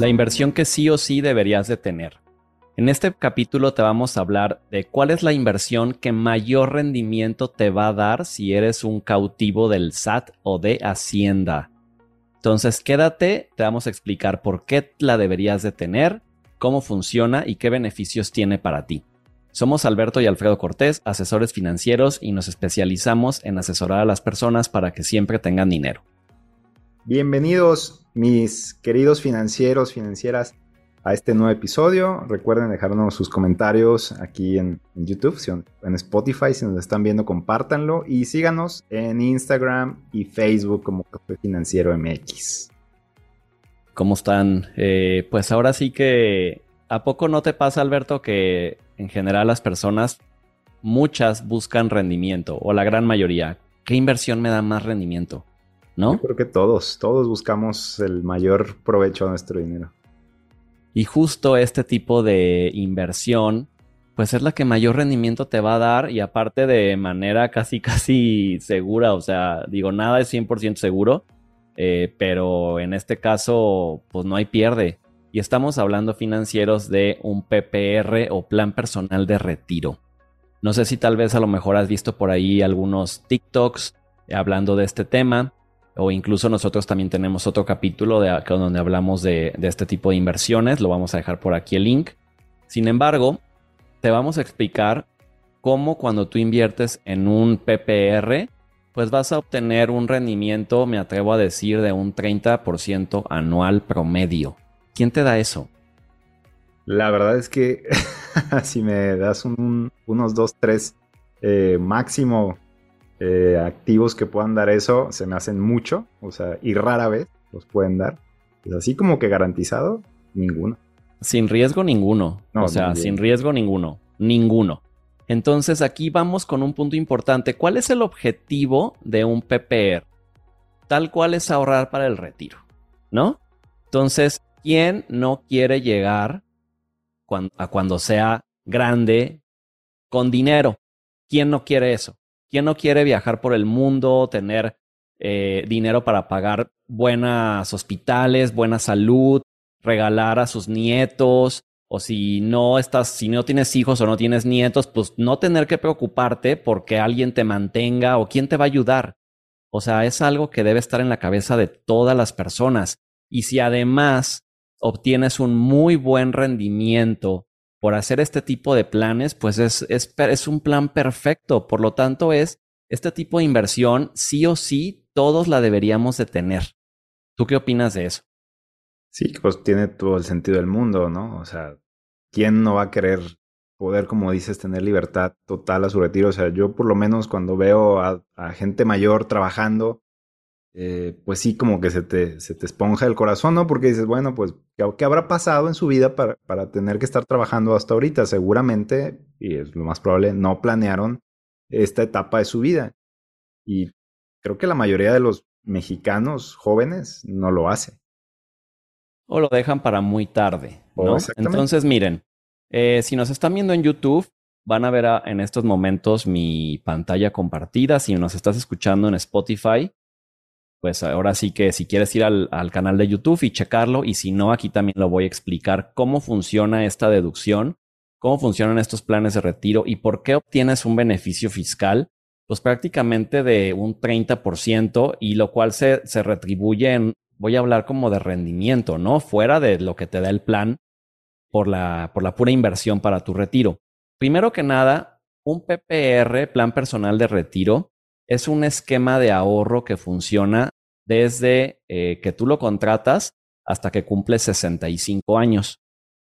La inversión que sí o sí deberías de tener. En este capítulo te vamos a hablar de cuál es la inversión que mayor rendimiento te va a dar si eres un cautivo del SAT o de Hacienda. Entonces quédate, te vamos a explicar por qué la deberías de tener, cómo funciona y qué beneficios tiene para ti. Somos Alberto y Alfredo Cortés, asesores financieros y nos especializamos en asesorar a las personas para que siempre tengan dinero. Bienvenidos mis queridos financieros, financieras, a este nuevo episodio. Recuerden dejarnos sus comentarios aquí en, YouTube, en Spotify, si nos están viendo, compártanlo y síganos en Instagram y Facebook como Café Financiero MX. ¿Cómo están? Eh, pues ahora sí que, ¿a poco no te pasa, Alberto, que en general las personas, muchas buscan rendimiento, o la gran mayoría. ¿Qué inversión me da más rendimiento? ¿No? Yo creo que todos, todos buscamos el mayor provecho a nuestro dinero. Y justo este tipo de inversión, pues es la que mayor rendimiento te va a dar y aparte de manera casi, casi segura, o sea, digo, nada es 100% seguro, eh, pero en este caso, pues no hay pierde. Y estamos hablando financieros de un PPR o plan personal de retiro. No sé si tal vez a lo mejor has visto por ahí algunos TikToks hablando de este tema o incluso nosotros también tenemos otro capítulo de, donde hablamos de, este tipo de inversiones. Lo vamos a dejar por aquí el link. Sin embargo, te vamos a explicar cómo cuando tú inviertes en un PPR, pues vas a obtener un rendimiento, me atrevo a decir, de un 30% anual promedio. ¿Quién te da eso? La verdad es que si me das unos 2, 3 eh, máximo eh, activos que puedan dar eso, se me hacen mucho, o sea, y rara vez los pueden dar. Es así como que garantizado, ninguno. Sin riesgo ninguno. o sea, sin riesgo ninguno. Ninguno. Entonces aquí vamos con un punto importante. ¿Cuál es el objetivo de un PPR? Tal cual es ahorrar para el retiro, ¿no? Entonces, ¿Quién no quiere llegar a cuando sea grande con dinero? ¿Quién no quiere eso? ¿Quién no quiere viajar por el mundo, tener eh, dinero para pagar buenos hospitales, buena salud, regalar a sus nietos? O si no estás, si no tienes hijos o no tienes nietos, pues no tener que preocuparte porque alguien te mantenga o quién te va a ayudar. O sea, es algo que debe estar en la cabeza de todas las personas. Y si además obtienes un muy buen rendimiento por hacer este tipo de planes, pues es, es, un plan perfecto. Por lo tanto, es este tipo de inversión, sí o sí, todos la deberíamos de tener. ¿Tú qué opinas de eso? Sí, pues tiene todo el sentido del mundo, ¿no? O sea, ¿quién no va a querer poder, como dices, tener libertad total a su retiro? O sea, yo por lo menos cuando veo a gente mayor trabajando, eh, pues sí, como que se te, se te esponja el corazón, ¿no? Porque dices, bueno, pues, ¿qué, habrá pasado en su vida para, para, tener que estar trabajando hasta ahorita? Seguramente, y es lo más probable, no planearon esta etapa de su vida. Y creo que la mayoría de los mexicanos jóvenes no lo hace. O lo dejan para muy tarde, ¿no? Entonces, miren, eh, si nos están viendo en YouTube, van a ver en estos momentos mi pantalla compartida. Si nos estás escuchando en Spotify, pues ahora sí que si quieres ir al, canal de YouTube y checarlo, y si no, aquí también lo voy a explicar cómo funciona esta deducción, cómo funcionan estos planes de retiro y por qué obtienes un beneficio fiscal, pues prácticamente de un 30% y lo cual se, se retribuye en, voy a hablar como de rendimiento, ¿no? Fuera de lo que te da el plan por la, por la pura inversión para tu retiro. Primero que nada, un PPR, plan personal de retiro, es un esquema de ahorro que funciona desde eh, que tú lo contratas hasta que cumple 65 años.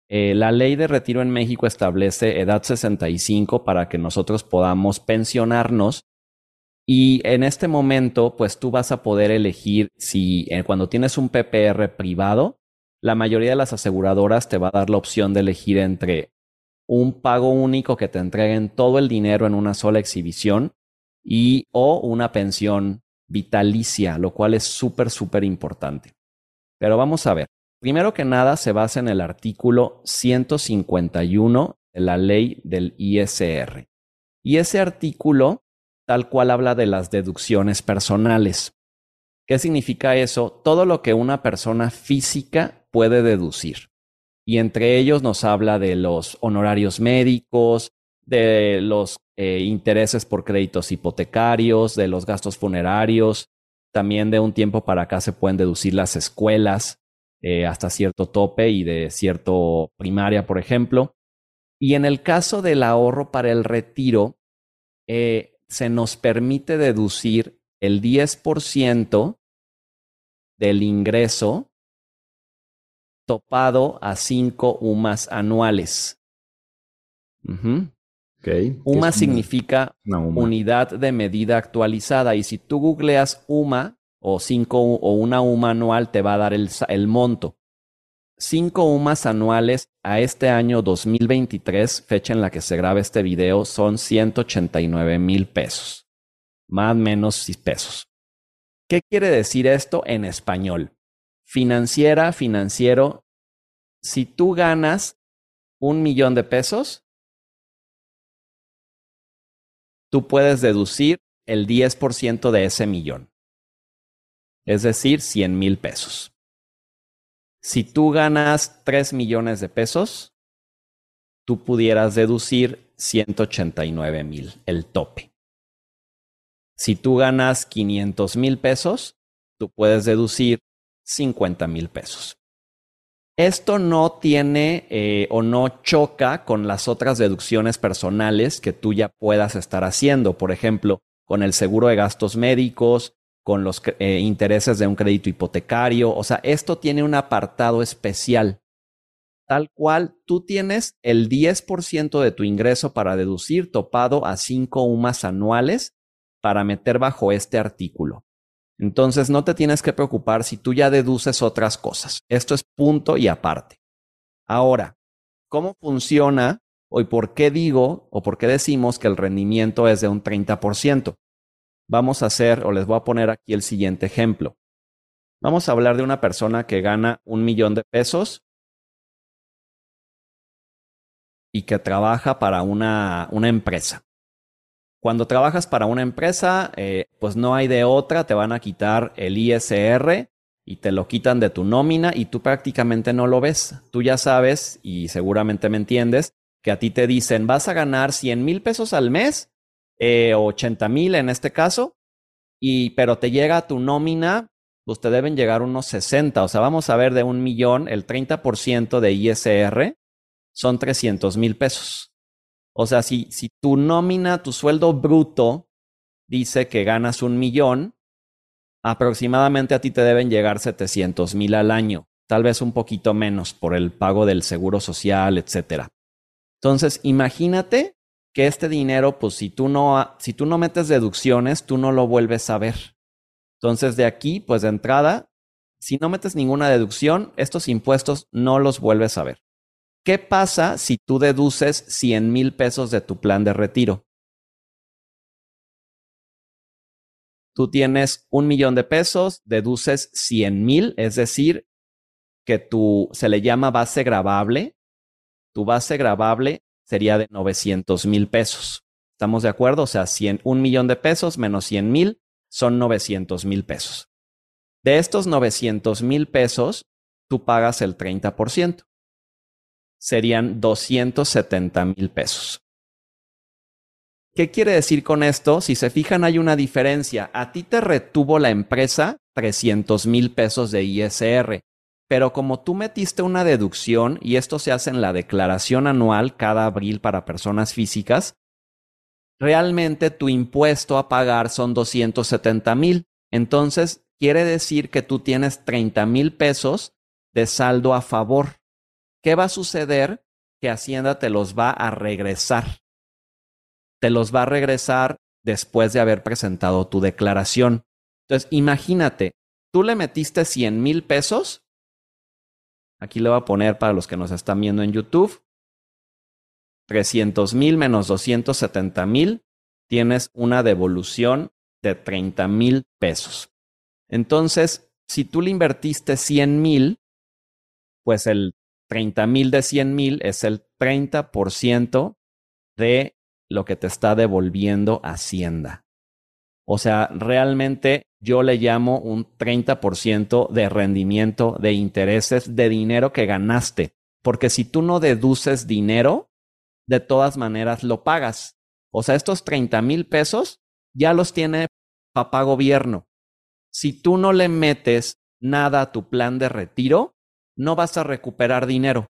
Eh, la ley de retiro en México establece edad 65 para que nosotros podamos pensionarnos y en este momento, pues tú vas a poder elegir si eh, cuando tienes un PPR privado, la mayoría de las aseguradoras te va a dar la opción de elegir entre un pago único que te entreguen todo el dinero en una sola exhibición y o una pensión vitalicia, lo cual es súper, súper importante. Pero vamos a ver. Primero que nada, se basa en el artículo 151 de la ley del ISR. Y ese artículo tal cual habla de las deducciones personales. ¿Qué significa eso? Todo lo que una persona física puede deducir. Y entre ellos nos habla de los honorarios médicos, de los eh, intereses por créditos hipotecarios, de los gastos funerarios. También de un tiempo para acá se pueden deducir las escuelas eh, hasta cierto tope y de cierto primaria, por ejemplo. Y en el caso del ahorro para el retiro, eh, se nos permite deducir el 10% del ingreso topado a 5 UMAS anuales. UMA significa unidad de medida actualizada y si tú googleas UMA o, cinco, o una UMA anual te va a dar el, el monto. 5 UMAs anuales a este año 2023, fecha en la que se graba este video, son 189 mil pesos. Más o menos 6 pesos. ¿Qué quiere decir esto en español? Financiera, financiero, si tú ganas un millón de pesos, tú puedes deducir el 10% de ese millón. Es decir, 100 mil pesos. Si tú ganas 3 millones de pesos, tú pudieras deducir 189 mil, el tope. Si tú ganas 500 mil pesos, tú puedes deducir 50 mil pesos. Esto no tiene eh, o no choca con las otras deducciones personales que tú ya puedas estar haciendo. Por ejemplo, con el seguro de gastos médicos, con los eh, intereses de un crédito hipotecario. O sea, esto tiene un apartado especial. Tal cual, tú tienes el 10% de tu ingreso para deducir topado a 5 UMAS anuales para meter bajo este artículo. Entonces no te tienes que preocupar si tú ya deduces otras cosas. Esto es punto y aparte. Ahora, ¿cómo funciona o por qué digo o por qué decimos que el rendimiento es de un 30%? Vamos a hacer o les voy a poner aquí el siguiente ejemplo. Vamos a hablar de una persona que gana un millón de pesos y que trabaja para una, una empresa. Cuando trabajas para una empresa, eh, pues no hay de otra, te van a quitar el ISR y te lo quitan de tu nómina y tú prácticamente no lo ves. Tú ya sabes y seguramente me entiendes que a ti te dicen vas a ganar 100 mil pesos al mes, eh, 80 mil en este caso, y, pero te llega tu nómina, pues te deben llegar unos 60. O sea, vamos a ver de un millón, el 30% de ISR son 300 mil pesos. O sea, si, si tu nómina, tu sueldo bruto dice que ganas un millón, aproximadamente a ti te deben llegar 700 mil al año, tal vez un poquito menos por el pago del seguro social, etc. Entonces, imagínate que este dinero, pues si tú no, si tú no metes deducciones, tú no lo vuelves a ver. Entonces, de aquí, pues de entrada, si no metes ninguna deducción, estos impuestos no los vuelves a ver. ¿Qué pasa si tú deduces 100 mil pesos de tu plan de retiro? Tú tienes un millón de pesos, deduces 100 mil, es decir, que tu, se le llama base grabable. Tu base grabable sería de 900 mil pesos. ¿Estamos de acuerdo? O sea, 100, un millón de pesos menos 100 mil son 900 mil pesos. De estos 900 mil pesos, tú pagas el 30% serían 270 mil pesos. ¿Qué quiere decir con esto? Si se fijan, hay una diferencia. A ti te retuvo la empresa 300 mil pesos de ISR, pero como tú metiste una deducción, y esto se hace en la declaración anual cada abril para personas físicas, realmente tu impuesto a pagar son 270 mil. Entonces, quiere decir que tú tienes 30 mil pesos de saldo a favor. ¿Qué va a suceder? Que Hacienda te los va a regresar. Te los va a regresar después de haber presentado tu declaración. Entonces, imagínate, tú le metiste 100 mil pesos. Aquí le voy a poner para los que nos están viendo en YouTube. 300 mil menos 270 mil, tienes una devolución de 30 mil pesos. Entonces, si tú le invertiste 100 mil, pues el 30 mil de 100 mil es el 30% de lo que te está devolviendo Hacienda. O sea, realmente yo le llamo un 30% de rendimiento de intereses de dinero que ganaste. Porque si tú no deduces dinero, de todas maneras lo pagas. O sea, estos 30 mil pesos ya los tiene papá gobierno. Si tú no le metes nada a tu plan de retiro, no vas a recuperar dinero.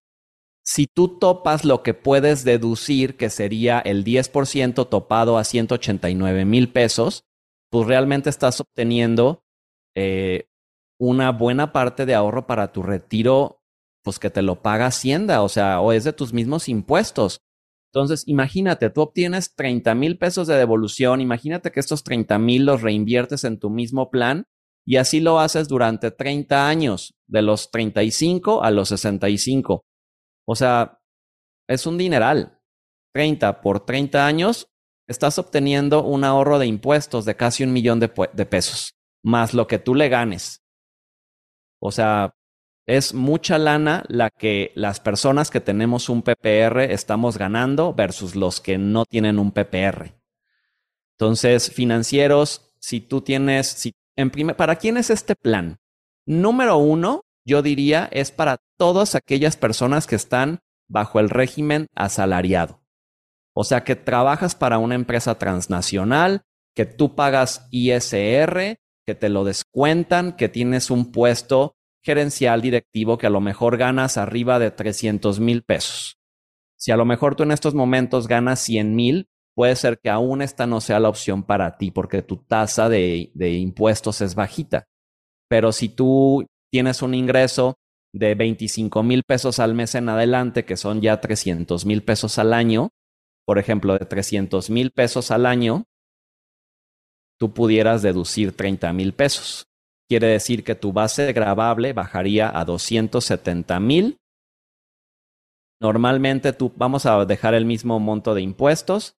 Si tú topas lo que puedes deducir, que sería el 10% topado a 189 mil pesos, pues realmente estás obteniendo eh, una buena parte de ahorro para tu retiro, pues que te lo paga Hacienda, o sea, o es de tus mismos impuestos. Entonces, imagínate, tú obtienes 30 mil pesos de devolución, imagínate que estos 30 mil los reinviertes en tu mismo plan y así lo haces durante 30 años, de los 35 a los 65. O sea, es un dineral. 30 por 30 años, estás obteniendo un ahorro de impuestos de casi un millón de, pesos, más lo que tú le ganes. O sea, es mucha lana la que las personas que tenemos un PPR estamos ganando versus los que no tienen un PPR. Entonces, financieros, si tú tienes, si ¿para quién es este plan? Número uno, yo diría, es para todas aquellas personas que están bajo el régimen asalariado. O sea, que trabajas para una empresa transnacional, que tú pagas ISR, que te lo descuentan, que tienes un puesto gerencial directivo que a lo mejor ganas arriba de 300 mil pesos. Si a lo mejor tú en estos momentos ganas 100 mil, puede ser que aún esta no sea la opción para ti porque tu tasa de, impuestos es bajita. Pero si tú tienes un ingreso de 25 mil pesos al mes en adelante, que son ya 300 mil pesos al año, por ejemplo, de 300 mil pesos al año, tú pudieras deducir 30 mil pesos. Quiere decir que tu base grabable bajaría a 270 mil. Normalmente tú, vamos a dejar el mismo monto de impuestos.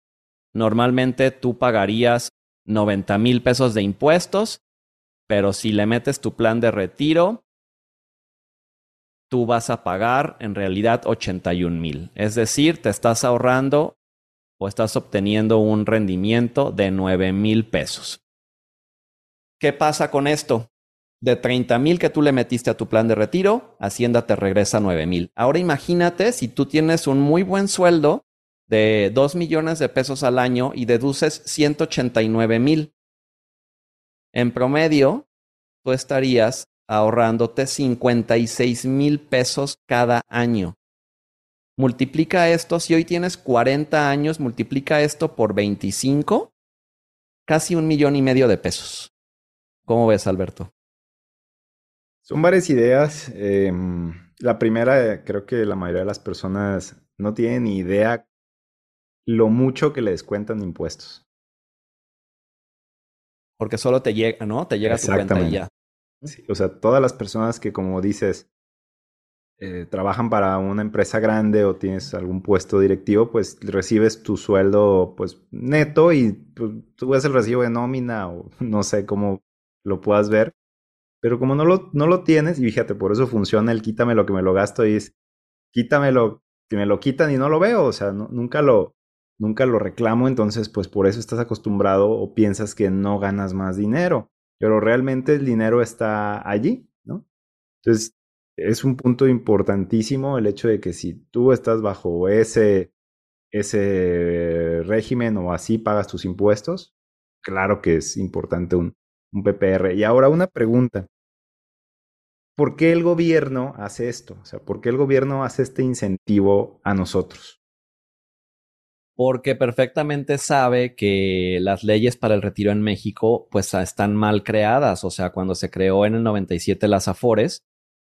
Normalmente tú pagarías 90 mil pesos de impuestos, pero si le metes tu plan de retiro, tú vas a pagar en realidad 81 mil. Es decir, te estás ahorrando o estás obteniendo un rendimiento de 9 mil pesos. ¿Qué pasa con esto? de 30 mil que tú le metiste a tu plan de retiro, Hacienda te regresa 9 mil. Ahora imagínate si tú tienes un muy buen sueldo de 2 millones de pesos al año y deduces 189 mil. En promedio, tú estarías ahorrándote 56 mil pesos cada año. Multiplica esto, si hoy tienes 40 años, multiplica esto por 25, casi un millón y medio de pesos. ¿Cómo ves, Alberto? Son varias ideas. Em, la primera, creo que la mayoría de las personas no tienen ni idea lo mucho que le descuentan impuestos. Porque solo te llega, ¿no? Te llega a tu cuenta y ya. Sí, o sea, todas las personas que, como dices, eh, trabajan para una empresa grande o tienes algún puesto directivo, pues recibes tu sueldo pues neto y pues, tú ves el recibo de nómina o no sé cómo lo puedas ver. Pero como no lo, no lo tienes, y fíjate, por eso funciona el quítame lo que me lo gasto y es quítame lo que me lo quitan y no lo veo, o sea, nunca lo nunca lo reclamo, entonces pues por eso estás acostumbrado o piensas que no ganas más dinero, pero realmente el dinero está allí, ¿no? Entonces, es un punto importantísimo el hecho de que si tú estás bajo ese ese régimen o así pagas tus impuestos, claro que es importante un, un PPR. Y ahora una pregunta. ¿por qué el gobierno hace esto? O sea, ¿por qué el gobierno hace este incentivo a nosotros? Porque perfectamente sabe que las leyes para el retiro en México pues están mal creadas. O sea, cuando se creó en el 97 las AFORES,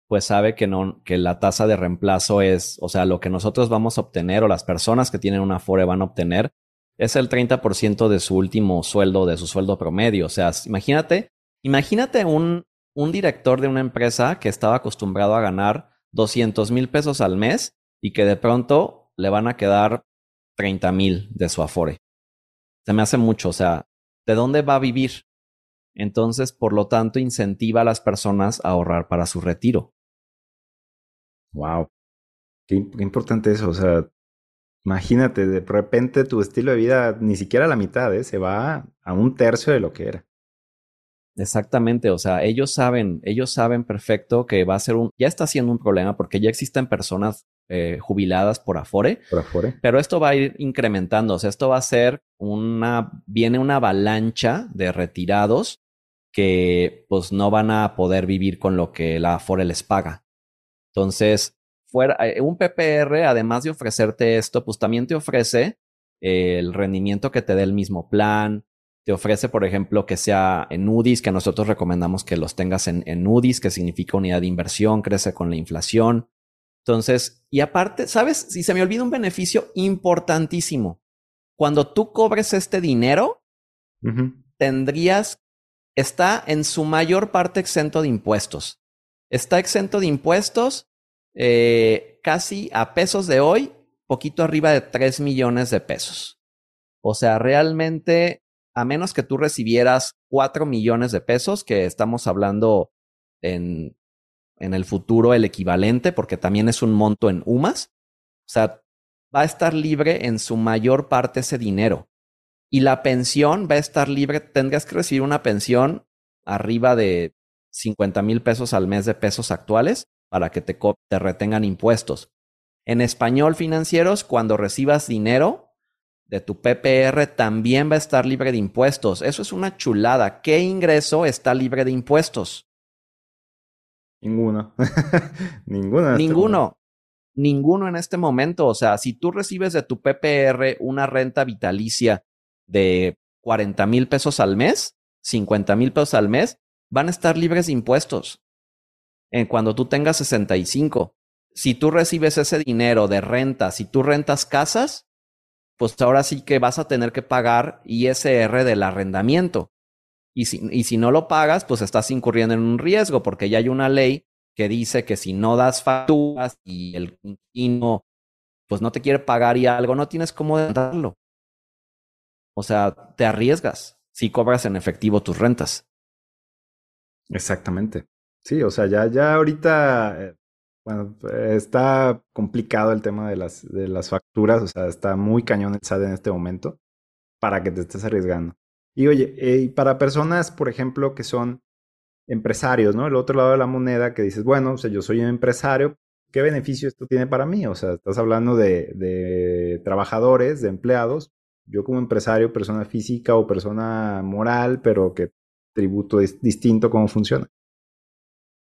pues sabe que no, que la tasa de reemplazo es, o sea, lo que nosotros vamos a obtener o las personas que tienen una AFORE van a obtener es el 30% de su último sueldo, de su sueldo promedio. O sea, imagínate, imagínate un, un director de una empresa que estaba acostumbrado a ganar 200 mil pesos al mes y que de pronto le van a quedar 30 mil de su afore. Se me hace mucho, o sea, ¿de dónde va a vivir? Entonces, por lo tanto, incentiva a las personas a ahorrar para su retiro. Wow. Qué, importante eso, o sea, Imagínate, de repente tu estilo de vida ni siquiera a la mitad, ¿eh? se va a un tercio de lo que era. Exactamente, o sea, ellos saben, ellos saben perfecto que va a ser un, ya está siendo un problema porque ya existen personas eh, jubiladas por Afore. Por Afore. Pero esto va a ir incrementando, o sea, esto va a ser una, viene una avalancha de retirados que pues no van a poder vivir con lo que la Afore les paga. Entonces, fuera, eh, un PPR, además de ofrecerte esto, pues también te ofrece el rendimiento que te dé el mismo plan, te ofrece, por ejemplo, que sea en UDIs, que nosotros recomendamos que los tengas en, en UDIs, que significa unidad de inversión, crece con la inflación. Entonces, y aparte, ¿sabes? Si se me olvida un beneficio importantísimo. Cuando tú cobres este dinero, tendrías, está en su mayor parte exento de impuestos. Está exento de impuestos eh, casi a pesos de hoy, poquito arriba de 3 millones de pesos. O sea, realmente a menos que tú recibieras 4 millones de pesos, que estamos hablando en, en el futuro el equivalente, porque también es un monto en UMAS, o sea, va a estar libre en su mayor parte ese dinero. Y la pensión va a estar libre, tendrías que recibir una pensión arriba de 50 mil pesos al mes de pesos actuales para que te, te retengan impuestos. En español financieros, cuando recibas dinero, de tu PPR también va a estar libre de impuestos. Eso es una chulada. ¿Qué ingreso está libre de impuestos? Ninguno. Ninguno. Este Ninguno. Ninguno en este momento. O sea, si tú recibes de tu PPR una renta vitalicia de 40 mil pesos al mes, 50 mil pesos al mes, van a estar libres de impuestos. En cuando tú tengas 65. Si tú recibes ese dinero de renta, si tú rentas casas, pues ahora sí que vas a tener que pagar ISR del arrendamiento. Y si, y si no lo pagas, pues estás incurriendo en un riesgo, porque ya hay una ley que dice que si no das facturas y el inquilino pues no te quiere pagar y algo, no tienes cómo darlo. O sea, te arriesgas si cobras en efectivo tus rentas. Exactamente. Sí, o sea, ya, ya ahorita eh, está complicado el tema de las, de las facturas, o sea, está muy cañón en este momento para que te estés arriesgando. Y oye, eh, y para personas, por ejemplo, que son empresarios, ¿no? El otro lado de la moneda que dices, bueno, o sea, yo soy un empresario, ¿qué beneficio esto tiene para mí? O sea, estás hablando de, de trabajadores, de empleados. Yo como empresario, persona física o persona moral, pero que tributo es distinto, ¿cómo funciona?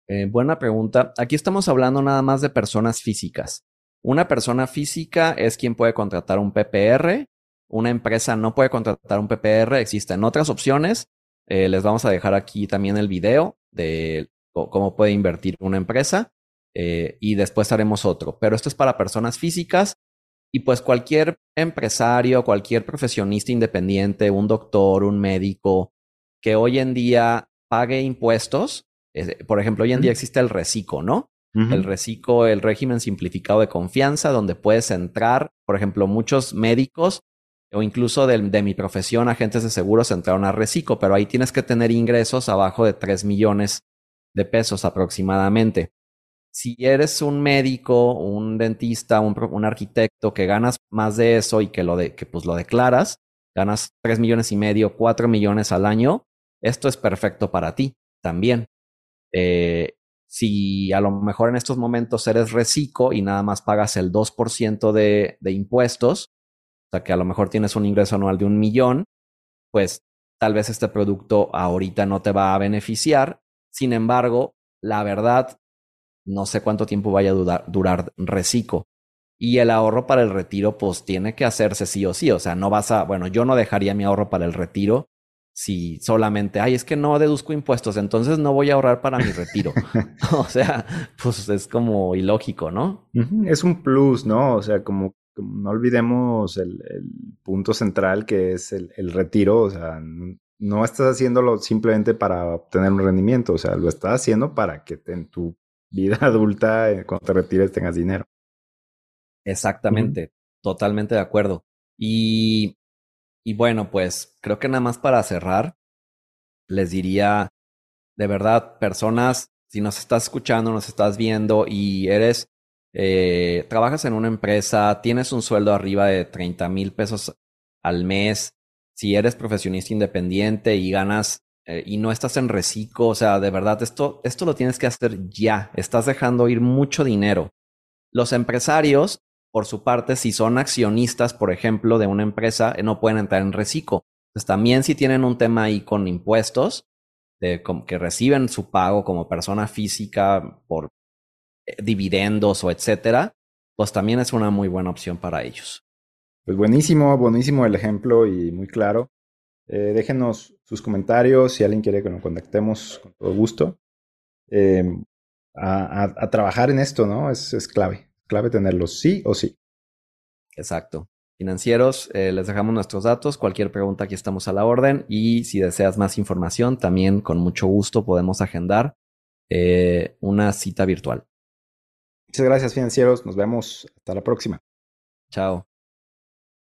Eh, buena pregunta. Aquí estamos hablando nada más de personas físicas. Una persona física es quien puede contratar un PPR. Una empresa no puede contratar un PPR. Existen otras opciones. Eh, les vamos a dejar aquí también el video de cómo puede invertir una empresa. Eh, y después haremos otro. Pero esto es para personas físicas. Y pues cualquier empresario, cualquier profesionista independiente, un doctor, un médico, que hoy en día pague impuestos, por ejemplo, hoy en día existe el RECICO, ¿no? El RECICO, el régimen simplificado de confianza, donde puedes entrar, por ejemplo, muchos médicos o incluso de, mi profesión, agentes de seguros entraron a RECICO, pero ahí tienes que tener ingresos abajo de 3 millones de pesos aproximadamente. Si eres un médico, un dentista, un, arquitecto que ganas más de eso y que lo, que pues lo declaras, ganas 3 millones y medio, 4 millones al año, esto es perfecto para ti también. Eh, si a lo mejor en estos momentos eres reciclo y nada más pagas el 2% de, de impuestos, o sea que a lo mejor tienes un ingreso anual de un millón, pues tal vez este producto ahorita no te va a beneficiar. Sin embargo, la verdad, no sé cuánto tiempo vaya a durar, durar reciclo. Y el ahorro para el retiro, pues tiene que hacerse sí o sí. O sea, no vas a, bueno, yo no dejaría mi ahorro para el retiro si solamente, ay, es que no deduzco impuestos, entonces no voy a ahorrar para mi retiro. o sea, pues es como ilógico, ¿no? Es un plus, ¿no? O sea, como, no olvidemos el, punto central que es el, retiro, o sea, no estás haciéndolo simplemente para obtener un rendimiento, o sea, lo estás haciendo para que en tu vida adulta, eh, cuando te retires, tengas dinero. Exactamente, totalmente de acuerdo. Y y bueno, pues creo que nada más para cerrar, les diría, de verdad, personas, si nos estás escuchando, nos estás viendo y eres eh, trabajas en una empresa, tienes un sueldo arriba de 30 mil pesos al mes, si eres profesionista independiente y ganas eh, y no estás en reciclo, o sea, de verdad, esto, esto lo tienes que hacer ya, estás dejando ir mucho dinero. Los empresarios, por su parte, si son accionistas, por ejemplo, de una empresa, no pueden entrar en reciclo. Entonces, también si tienen un tema ahí con impuestos, de, que reciben su pago como persona física por eh, dividendos o etcétera, pues también es una muy buena opción para ellos. Pues buenísimo, buenísimo el ejemplo y muy claro. Eh, déjenos sus comentarios si alguien quiere que nos contactemos con todo gusto. Em, a, trabajar en esto, ¿no? Es, es clave, clave tenerlos sí o sí. Exacto. Financieros, eh, les dejamos nuestros datos. Cualquier pregunta aquí estamos a la orden. Y si deseas más información, también con mucho gusto podemos agendar una cita virtual. Muchas gracias financieros, nos vemos hasta la próxima. Chao.